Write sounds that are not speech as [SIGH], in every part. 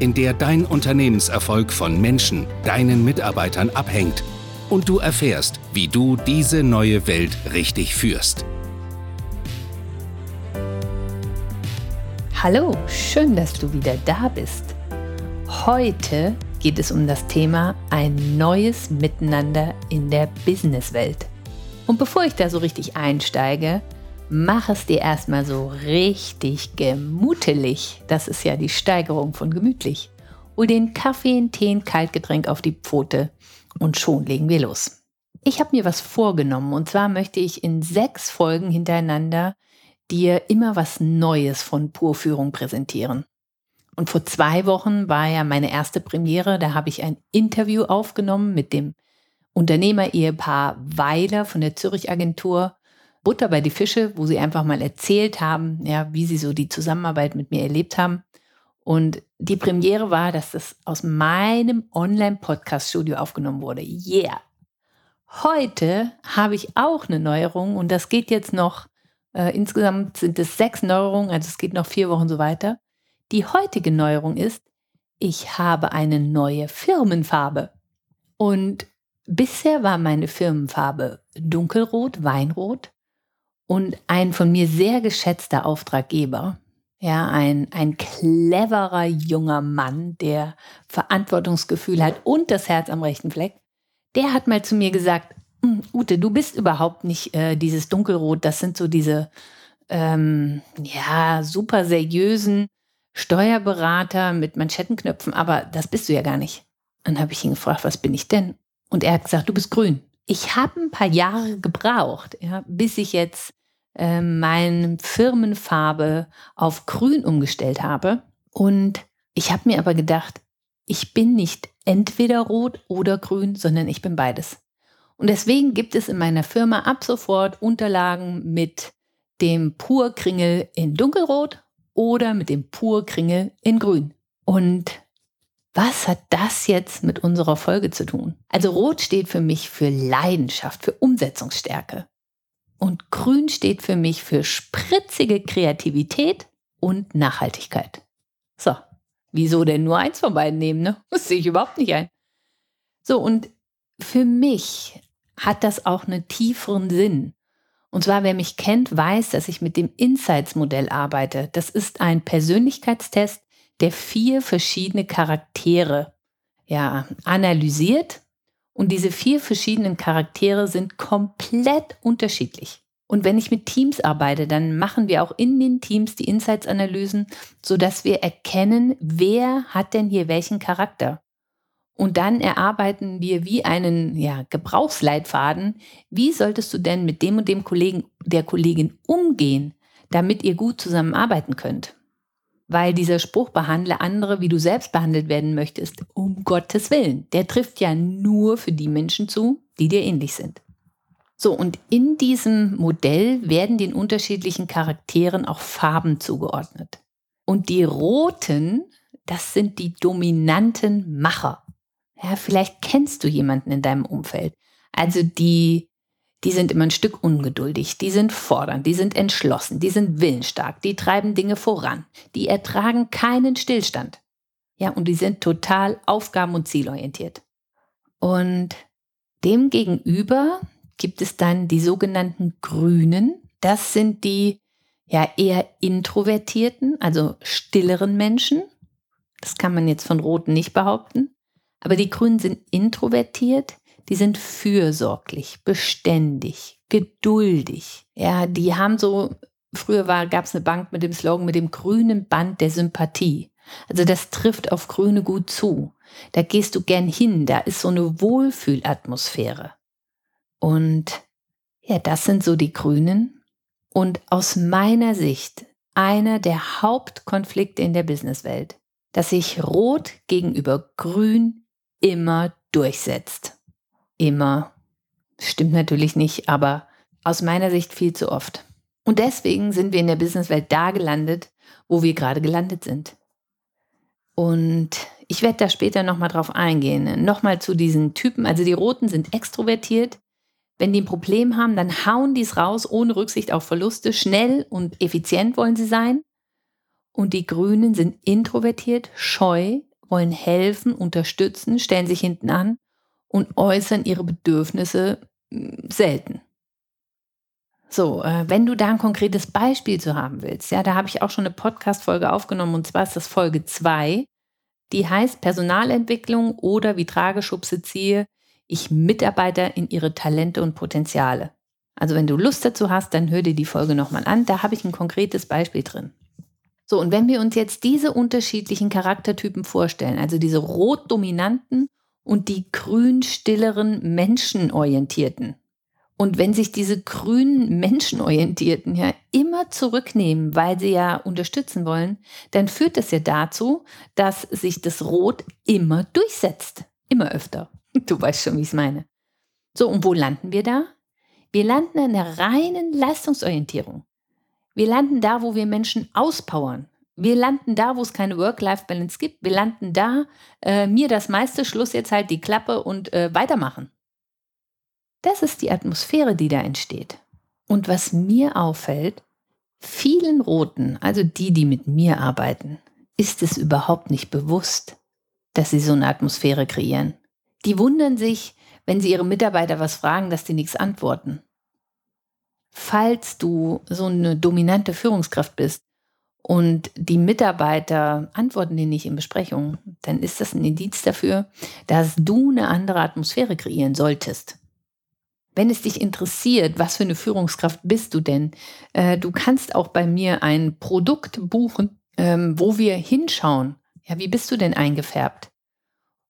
in der dein Unternehmenserfolg von Menschen, deinen Mitarbeitern abhängt und du erfährst, wie du diese neue Welt richtig führst. Hallo, schön, dass du wieder da bist. Heute geht es um das Thema ein neues Miteinander in der Businesswelt. Und bevor ich da so richtig einsteige, mach es dir erstmal so richtig gemütlich. Das ist ja die Steigerung von gemütlich. Hol den Kaffee, einen Tee, ein Kaltgetränk auf die Pfote und schon legen wir los. Ich habe mir was vorgenommen und zwar möchte ich in sechs Folgen hintereinander dir immer was Neues von Purführung präsentieren. Und vor zwei Wochen war ja meine erste Premiere, da habe ich ein Interview aufgenommen mit dem Unternehmer-Ehepaar Weiler von der Zürich Agentur Butter bei die Fische, wo sie einfach mal erzählt haben, ja, wie sie so die Zusammenarbeit mit mir erlebt haben. Und die Premiere war, dass das aus meinem Online-Podcast-Studio aufgenommen wurde. Yeah! Heute habe ich auch eine Neuerung und das geht jetzt noch, äh, insgesamt sind es sechs Neuerungen, also es geht noch vier Wochen so weiter. Die heutige Neuerung ist, ich habe eine neue Firmenfarbe. Und bisher war meine Firmenfarbe dunkelrot, weinrot. Und ein von mir sehr geschätzter Auftraggeber, ja, ein, ein cleverer junger Mann, der Verantwortungsgefühl hat und das Herz am rechten Fleck, der hat mal zu mir gesagt, hm, Ute, du bist überhaupt nicht äh, dieses Dunkelrot, das sind so diese, ähm, ja, super seriösen Steuerberater mit Manschettenknöpfen, aber das bist du ja gar nicht. Dann habe ich ihn gefragt, was bin ich denn? Und er hat gesagt, du bist grün. Ich habe ein paar Jahre gebraucht, ja, bis ich jetzt äh, meine Firmenfarbe auf grün umgestellt habe. Und ich habe mir aber gedacht, ich bin nicht entweder rot oder grün, sondern ich bin beides. Und deswegen gibt es in meiner Firma ab sofort Unterlagen mit dem Purkringel in dunkelrot oder mit dem Purkringel in grün. Und was hat das jetzt mit unserer Folge zu tun? Also rot steht für mich für Leidenschaft, für Umsetzungsstärke. Und grün steht für mich für spritzige Kreativität und Nachhaltigkeit. So, wieso denn nur eins von beiden nehmen? Ne? Das sehe ich überhaupt nicht ein. So, und für mich hat das auch einen tieferen Sinn. Und zwar, wer mich kennt, weiß, dass ich mit dem Insights-Modell arbeite. Das ist ein Persönlichkeitstest, der vier verschiedene Charaktere ja, analysiert und diese vier verschiedenen Charaktere sind komplett unterschiedlich. Und wenn ich mit Teams arbeite, dann machen wir auch in den Teams die Insights-Analysen, sodass wir erkennen, wer hat denn hier welchen Charakter. Und dann erarbeiten wir wie einen ja, Gebrauchsleitfaden, wie solltest du denn mit dem und dem Kollegen, der Kollegin umgehen, damit ihr gut zusammenarbeiten könnt weil dieser Spruch behandle andere, wie du selbst behandelt werden möchtest, um Gottes Willen. Der trifft ja nur für die Menschen zu, die dir ähnlich sind. So, und in diesem Modell werden den unterschiedlichen Charakteren auch Farben zugeordnet. Und die roten, das sind die dominanten Macher. Ja, vielleicht kennst du jemanden in deinem Umfeld. Also die die sind immer ein Stück ungeduldig, die sind fordernd, die sind entschlossen, die sind willensstark, die treiben Dinge voran, die ertragen keinen Stillstand. Ja, und die sind total aufgaben- und zielorientiert. Und demgegenüber gibt es dann die sogenannten Grünen. Das sind die ja eher introvertierten, also stilleren Menschen. Das kann man jetzt von Roten nicht behaupten. Aber die Grünen sind introvertiert, die sind fürsorglich, beständig, geduldig. Ja, die haben so, früher gab es eine Bank mit dem Slogan mit dem grünen Band der Sympathie. Also das trifft auf Grüne gut zu. Da gehst du gern hin, da ist so eine Wohlfühlatmosphäre. Und ja, das sind so die Grünen. Und aus meiner Sicht einer der Hauptkonflikte in der Businesswelt, dass sich Rot gegenüber Grün immer durchsetzt. Immer. Stimmt natürlich nicht, aber aus meiner Sicht viel zu oft. Und deswegen sind wir in der Businesswelt da gelandet, wo wir gerade gelandet sind. Und ich werde da später nochmal drauf eingehen. Nochmal zu diesen Typen. Also die Roten sind extrovertiert. Wenn die ein Problem haben, dann hauen die es raus, ohne Rücksicht auf Verluste. Schnell und effizient wollen sie sein. Und die Grünen sind introvertiert, scheu, wollen helfen, unterstützen, stellen sich hinten an und äußern ihre Bedürfnisse hm, selten. So, äh, wenn du da ein konkretes Beispiel zu haben willst, ja, da habe ich auch schon eine Podcast-Folge aufgenommen und zwar ist das Folge 2. Die heißt Personalentwicklung oder wie Trageschubse ziehe ich Mitarbeiter in ihre Talente und Potenziale. Also wenn du Lust dazu hast, dann hör dir die Folge nochmal an. Da habe ich ein konkretes Beispiel drin. So, und wenn wir uns jetzt diese unterschiedlichen Charaktertypen vorstellen, also diese rot-dominanten und die grün-stilleren menschenorientierten, und wenn sich diese grünen Menschenorientierten ja immer zurücknehmen, weil sie ja unterstützen wollen, dann führt das ja dazu, dass sich das Rot immer durchsetzt. Immer öfter. [LAUGHS] Du weißt schon, wie ich es meine. So, und wo landen wir da? Wir landen in der reinen Leistungsorientierung. Wir landen da, wo wir Menschen auspowern. Wir landen da, wo es keine Work-Life-Balance gibt. Wir landen da, äh, mir das meiste, Schluss jetzt halt die Klappe und äh, weitermachen. Das ist die Atmosphäre, die da entsteht. Und was mir auffällt, vielen Roten, also die, die mit mir arbeiten, ist es überhaupt nicht bewusst, dass sie so eine Atmosphäre kreieren. Die wundern sich, wenn sie ihre Mitarbeiter was fragen, dass die nichts antworten. Falls du so eine dominante Führungskraft bist und die Mitarbeiter antworten dir nicht in Besprechungen, dann ist das ein Indiz dafür, dass du eine andere Atmosphäre kreieren solltest. Wenn es dich interessiert, was für eine Führungskraft bist du denn? Äh, du kannst auch bei mir ein Produkt buchen, ähm, wo wir hinschauen. Ja, wie bist du denn eingefärbt?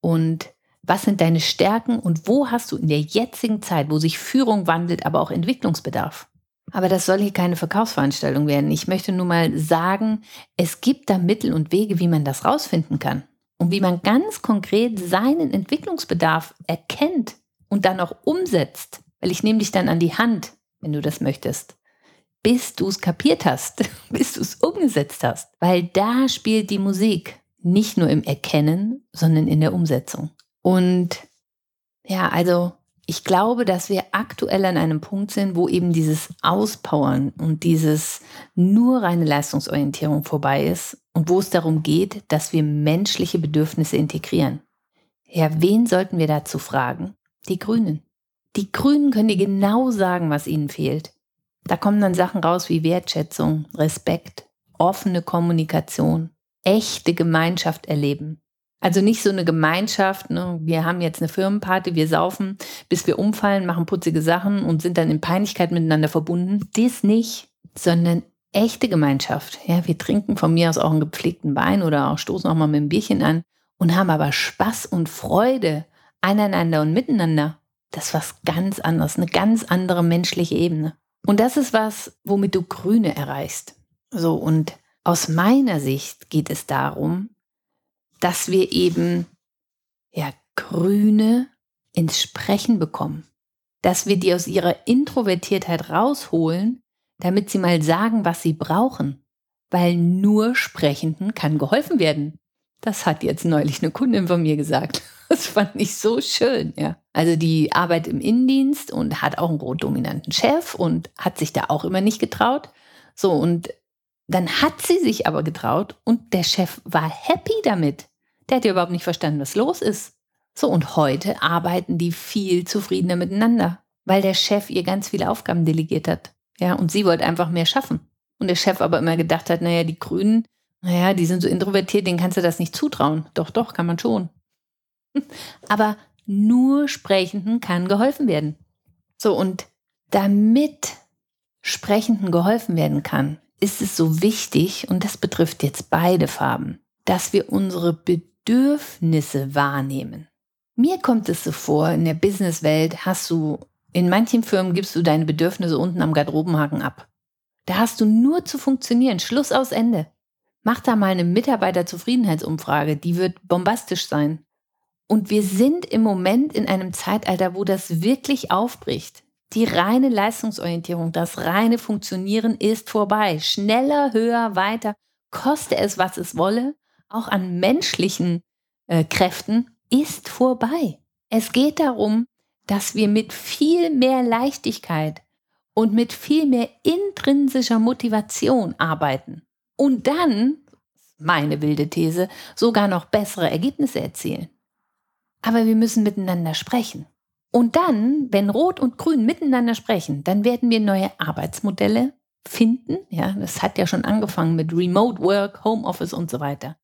Und was sind deine Stärken und wo hast du in der jetzigen Zeit, wo sich Führung wandelt, aber auch Entwicklungsbedarf? Aber das soll hier keine Verkaufsveranstaltung werden. Ich möchte nur mal sagen, es gibt da Mittel und Wege, wie man das rausfinden kann und wie man ganz konkret seinen Entwicklungsbedarf erkennt und dann auch umsetzt. Weil ich nehme dich dann an die Hand, wenn du das möchtest, bis du es kapiert hast, [LAUGHS] bis du es umgesetzt hast. Weil da spielt die Musik nicht nur im Erkennen, sondern in der Umsetzung. Und ja, also ich glaube, dass wir aktuell an einem Punkt sind, wo eben dieses Auspowern und dieses nur reine Leistungsorientierung vorbei ist und wo es darum geht, dass wir menschliche Bedürfnisse integrieren. Ja, wen sollten wir dazu fragen? Die Grünen. Die Grünen können dir genau sagen, was ihnen fehlt. Da kommen dann Sachen raus wie Wertschätzung, Respekt, offene Kommunikation, echte Gemeinschaft erleben. Also nicht so eine Gemeinschaft, ne? wir haben jetzt eine Firmenparty, wir saufen, bis wir umfallen, machen putzige Sachen und sind dann in Peinlichkeit miteinander verbunden. Das nicht, sondern echte Gemeinschaft. Ja, wir trinken von mir aus auch einen gepflegten Wein oder auch stoßen auch mal mit einem Bierchen an und haben aber Spaß und Freude aneinander und miteinander das ist was ganz anderes, eine ganz andere menschliche Ebene. Und das ist was, womit du Grüne erreichst. So, und aus meiner Sicht geht es darum, dass wir eben ja, Grüne ins Sprechen bekommen. Dass wir die aus ihrer Introvertiertheit rausholen, damit sie mal sagen, was sie brauchen. Weil nur Sprechenden kann geholfen werden. Das hat jetzt neulich eine Kundin von mir gesagt. [LAUGHS] Das fand ich so schön, ja. Also die arbeitet im Innendienst und hat auch einen rot-dominanten Chef und hat sich da auch immer nicht getraut. So, und dann hat sie sich aber getraut und der Chef war happy damit. Der hat ja überhaupt nicht verstanden, was los ist. So, und heute arbeiten die viel zufriedener miteinander, weil der Chef ihr ganz viele Aufgaben delegiert hat. Ja, und sie wollte einfach mehr schaffen. Und der Chef aber immer gedacht hat, naja, die Grünen, naja, die sind so introvertiert, denen kannst du das nicht zutrauen. Doch, doch, kann man schon. [LAUGHS] Aber nur Sprechenden kann geholfen werden. So, und damit Sprechenden geholfen werden kann, ist es so wichtig, und das betrifft jetzt beide Farben, dass wir unsere Bedürfnisse wahrnehmen. Mir kommt es so vor, in der Businesswelt hast du, in manchen Firmen gibst du deine Bedürfnisse unten am Garderobenhaken ab. Da hast du nur zu funktionieren, Schluss aus Ende. Mach da mal eine Mitarbeiterzufriedenheitsumfrage, die wird bombastisch sein. Und wir sind im Moment in einem Zeitalter, wo das wirklich aufbricht. Die reine Leistungsorientierung, das reine Funktionieren ist vorbei. Schneller, höher, weiter, koste es, was es wolle, auch an menschlichen äh, Kräften, ist vorbei. Es geht darum, dass wir mit viel mehr Leichtigkeit und mit viel mehr intrinsischer Motivation arbeiten und dann, meine wilde These, sogar noch bessere Ergebnisse erzielen. Aber wir müssen miteinander sprechen. Und dann, wenn Rot und Grün miteinander sprechen, dann werden wir neue Arbeitsmodelle finden. Ja, das hat ja schon angefangen mit Remote Work, Homeoffice und so weiter.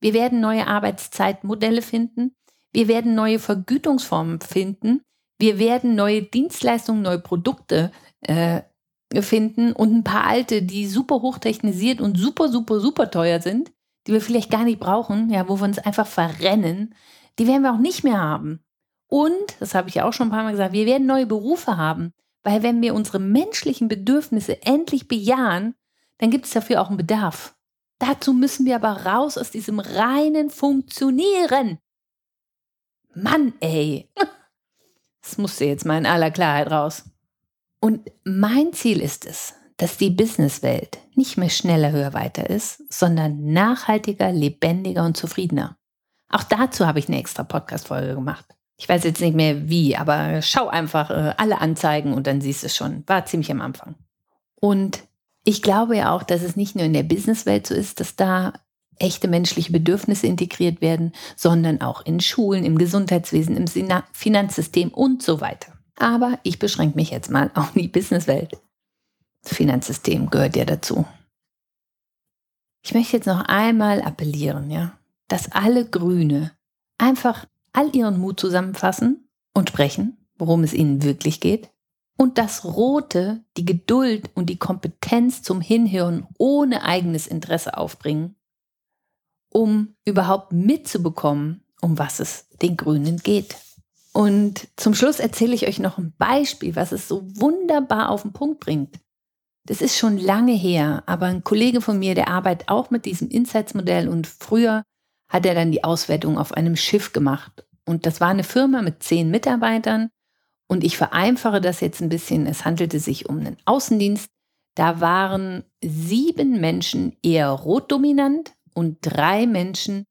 Wir werden neue Arbeitszeitmodelle finden. Wir werden neue Vergütungsformen finden. Wir werden neue Dienstleistungen, neue Produkte äh, finden und ein paar alte, die super hochtechnisiert und super, super, super teuer sind, die wir vielleicht gar nicht brauchen, ja, wo wir uns einfach verrennen, die werden wir auch nicht mehr haben. Und, das habe ich ja auch schon ein paar Mal gesagt, wir werden neue Berufe haben, weil wenn wir unsere menschlichen Bedürfnisse endlich bejahen, dann gibt es dafür auch einen Bedarf. Dazu müssen wir aber raus aus diesem reinen Funktionieren. Mann, ey. [LAUGHS] Das musste jetzt mal in aller Klarheit raus. Und mein Ziel ist es, dass die Businesswelt nicht mehr schneller, höher, weiter ist, sondern nachhaltiger, lebendiger und zufriedener. Auch dazu habe ich eine extra Podcast-Folge gemacht. Ich weiß jetzt nicht mehr wie, aber schau einfach äh, alle Anzeigen und dann siehst du es schon. War ziemlich am Anfang. Und ich glaube ja auch, dass es nicht nur in der Businesswelt so ist, dass da echte menschliche Bedürfnisse integriert werden, sondern auch in Schulen, im Gesundheitswesen, im Finanzsystem und so weiter. Aber ich beschränke mich jetzt mal auf die Businesswelt. Das Finanzsystem gehört ja dazu. Ich möchte jetzt noch einmal appellieren, ja, dass alle Grüne einfach all ihren Mut zusammenfassen und sprechen, worum es ihnen wirklich geht. Und das Rote die Geduld und die Kompetenz zum Hinhören ohne eigenes Interesse aufbringen, um überhaupt mitzubekommen, um was es den Grünen geht. Und zum Schluss erzähle ich euch noch ein Beispiel, was es so wunderbar auf den Punkt bringt. Das ist schon lange her, aber ein Kollege von mir, der arbeitet auch mit diesem Insights-Modell und früher hat er dann die Auswertung auf einem Schiff gemacht. Und das war eine Firma mit zehn Mitarbeitern. Und ich vereinfache das jetzt ein bisschen. Es handelte sich um einen Außendienst. Da waren sieben Menschen eher rotdominant und drei Menschen,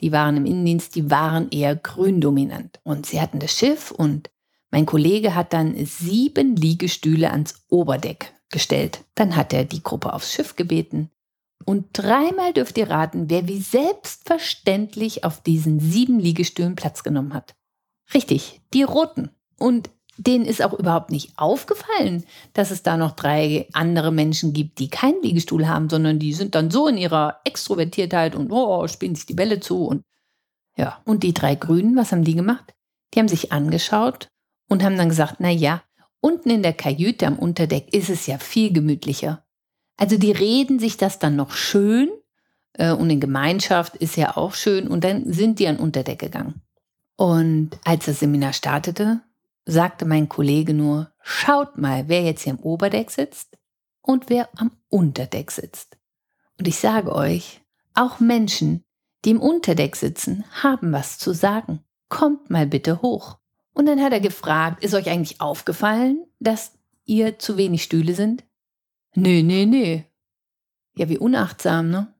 die waren im Innendienst, die waren eher gründominant. Und sie hatten das Schiff und mein Kollege hat dann sieben Liegestühle ans Oberdeck gestellt. Dann hat er die Gruppe aufs Schiff gebeten. Und dreimal dürft ihr raten, wer wie selbstverständlich auf diesen sieben Liegestühlen Platz genommen hat. Richtig, die Roten. Und denen ist auch überhaupt nicht aufgefallen, dass es da noch drei andere Menschen gibt, die keinen Liegestuhl haben, sondern die sind dann so in ihrer Extrovertiertheit und oh, spielen sich die Bälle zu und ja. Und die drei Grünen, was haben die gemacht? Die haben sich angeschaut und haben dann gesagt, na ja, unten in der Kajüte am Unterdeck ist es ja viel gemütlicher. Also die reden sich das dann noch schön äh, und in Gemeinschaft ist ja auch schön und dann sind die an Unterdeck gegangen. Und als das Seminar startete, sagte mein Kollege nur, schaut mal, wer jetzt hier im Oberdeck sitzt und wer am Unterdeck sitzt. Und ich sage euch, auch Menschen, die im Unterdeck sitzen, haben was zu sagen. Kommt mal bitte hoch. Und dann hat er gefragt, ist euch eigentlich aufgefallen, dass ihr zu wenig Stühle sind? Nö, nö, nö. Ja, wie unachtsam, ne?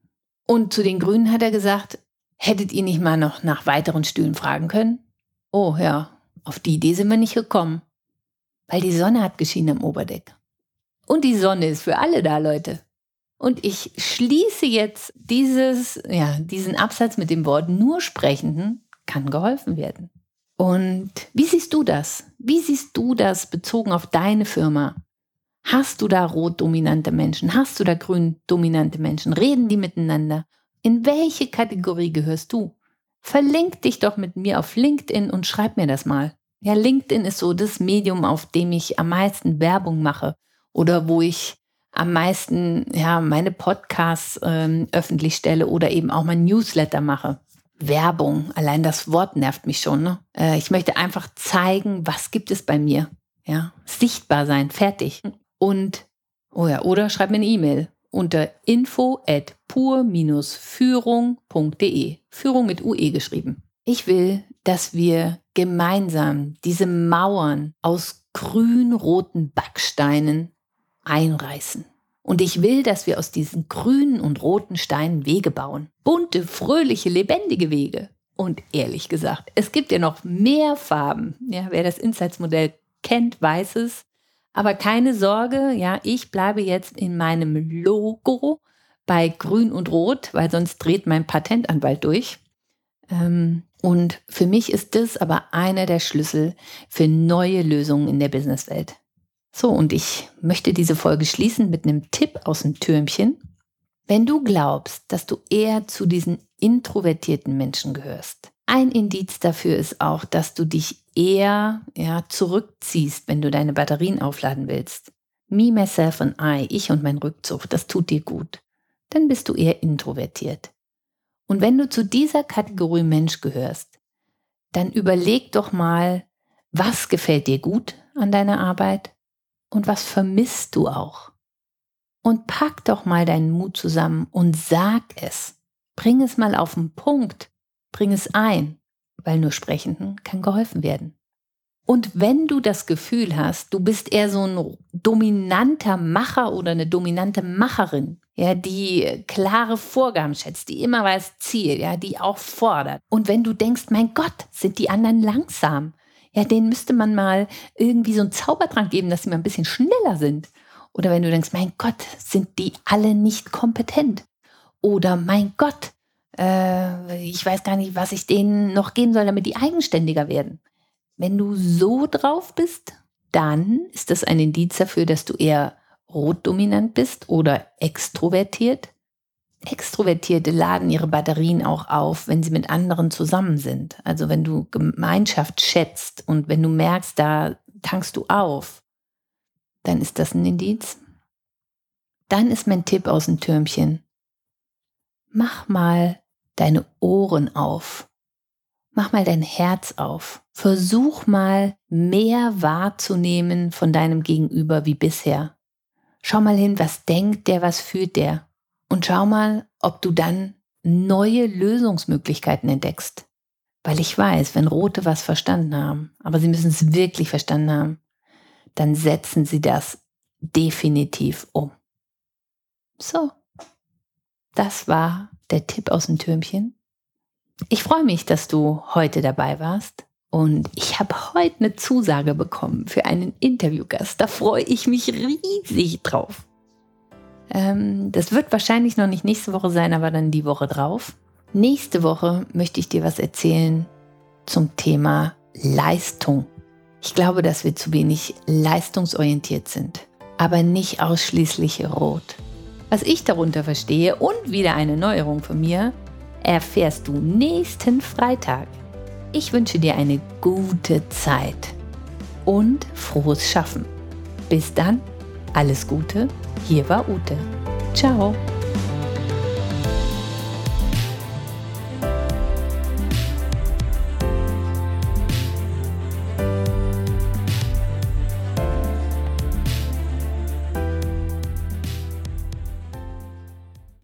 Und zu den Grünen hat er gesagt, hättet ihr nicht mal noch nach weiteren Stühlen fragen können? Oh ja, auf die Idee sind wir nicht gekommen. Weil die Sonne hat geschienen am Oberdeck. Und die Sonne ist für alle da, Leute. Und ich schließe jetzt dieses, ja, diesen Absatz mit dem Wort nur Sprechenden kann geholfen werden. Und wie siehst du das? Wie siehst du das bezogen auf deine Firma? Hast du da rot-dominante Menschen? Hast du da grün-dominante Menschen? Reden die miteinander? In welche Kategorie gehörst du? Verlink dich doch mit mir auf LinkedIn und schreib mir das mal. Ja, LinkedIn ist so das Medium, auf dem ich am meisten Werbung mache oder wo ich am meisten ja, meine Podcasts ähm, öffentlich stelle oder eben auch mein Newsletter mache. Werbung, allein das Wort nervt mich schon. Ne? Äh, ich möchte einfach zeigen, was gibt es bei mir. Ja, sichtbar sein, fertig. Und, oh ja, oder schreib mir eine E-Mail unter info at pur-führung.de. Führung mit UE geschrieben. Ich will, dass wir gemeinsam diese Mauern aus grün-roten Backsteinen einreißen. Und ich will, dass wir aus diesen grünen und roten Steinen Wege bauen. Bunte, fröhliche, lebendige Wege. Und ehrlich gesagt, es gibt ja noch mehr Farben. Ja, wer das Insights-Modell kennt, weiß es. Aber keine Sorge, ja, ich bleibe jetzt in meinem Logo bei Grün und Rot, weil sonst dreht mein Patentanwalt durch. Ähm, und für mich ist das aber einer der Schlüssel für neue Lösungen in der Businesswelt. So, und ich möchte diese Folge schließen mit einem Tipp aus dem Türmchen. Wenn du glaubst, dass du eher zu diesen introvertierten Menschen gehörst, ein Indiz dafür ist auch, dass du dich eher ja, zurückziehst, wenn du deine Batterien aufladen willst. Me, myself and I, ich und mein Rückzug, das tut dir gut. Dann bist du eher introvertiert. Und wenn du zu dieser Kategorie Mensch gehörst, dann überleg doch mal, was gefällt dir gut an deiner Arbeit und was vermisst du auch? Und pack doch mal deinen Mut zusammen und sag es. Bring es mal auf den Punkt. Bring es ein, weil nur Sprechenden kann geholfen werden. Und wenn du das Gefühl hast, du bist eher so ein dominanter Macher oder eine dominante Macherin, ja, die klare Vorgaben schätzt, die immer weiß Ziel, ja, die auch fordert. Und wenn du denkst, mein Gott, sind die anderen langsam, ja, denen müsste man mal irgendwie so einen Zaubertrank geben, dass sie mal ein bisschen schneller sind. Oder wenn du denkst, mein Gott, sind die alle nicht kompetent? Oder mein Gott, äh, ich weiß gar nicht, was ich denen noch geben soll, damit die eigenständiger werden. Wenn du so drauf bist, dann ist das ein Indiz dafür, dass du eher rotdominant bist oder extrovertiert. Extrovertierte laden ihre Batterien auch auf, wenn sie mit anderen zusammen sind. Also wenn du Gemeinschaft schätzt und wenn du merkst, da tankst du auf, dann ist das ein Indiz. Dann ist mein Tipp aus dem Türmchen. Mach mal deine Ohren auf. Mach mal dein Herz auf. Versuch mal mehr wahrzunehmen von deinem Gegenüber wie bisher. Schau mal hin, was denkt der, was fühlt der. Und schau mal, ob du dann neue Lösungsmöglichkeiten entdeckst. Weil ich weiß, wenn Rote was verstanden haben, aber sie müssen es wirklich verstanden haben, dann setzen sie das definitiv um. So, das war der Tipp aus dem Türmchen. Ich freue mich, dass du heute dabei warst. Und ich habe heute eine Zusage bekommen für einen Interviewgast. Da freue ich mich riesig drauf. Ähm, das wird wahrscheinlich noch nicht nächste Woche sein, aber dann die Woche drauf. Nächste Woche möchte ich dir was erzählen zum Thema Leistung. Ich glaube, dass wir zu wenig leistungsorientiert sind, aber nicht ausschließlich rot. Was ich darunter verstehe und wieder eine Neuerung von mir, erfährst du nächsten Freitag. Ich wünsche dir eine gute Zeit und frohes Schaffen. Bis dann, alles Gute, hier war Ute. Ciao.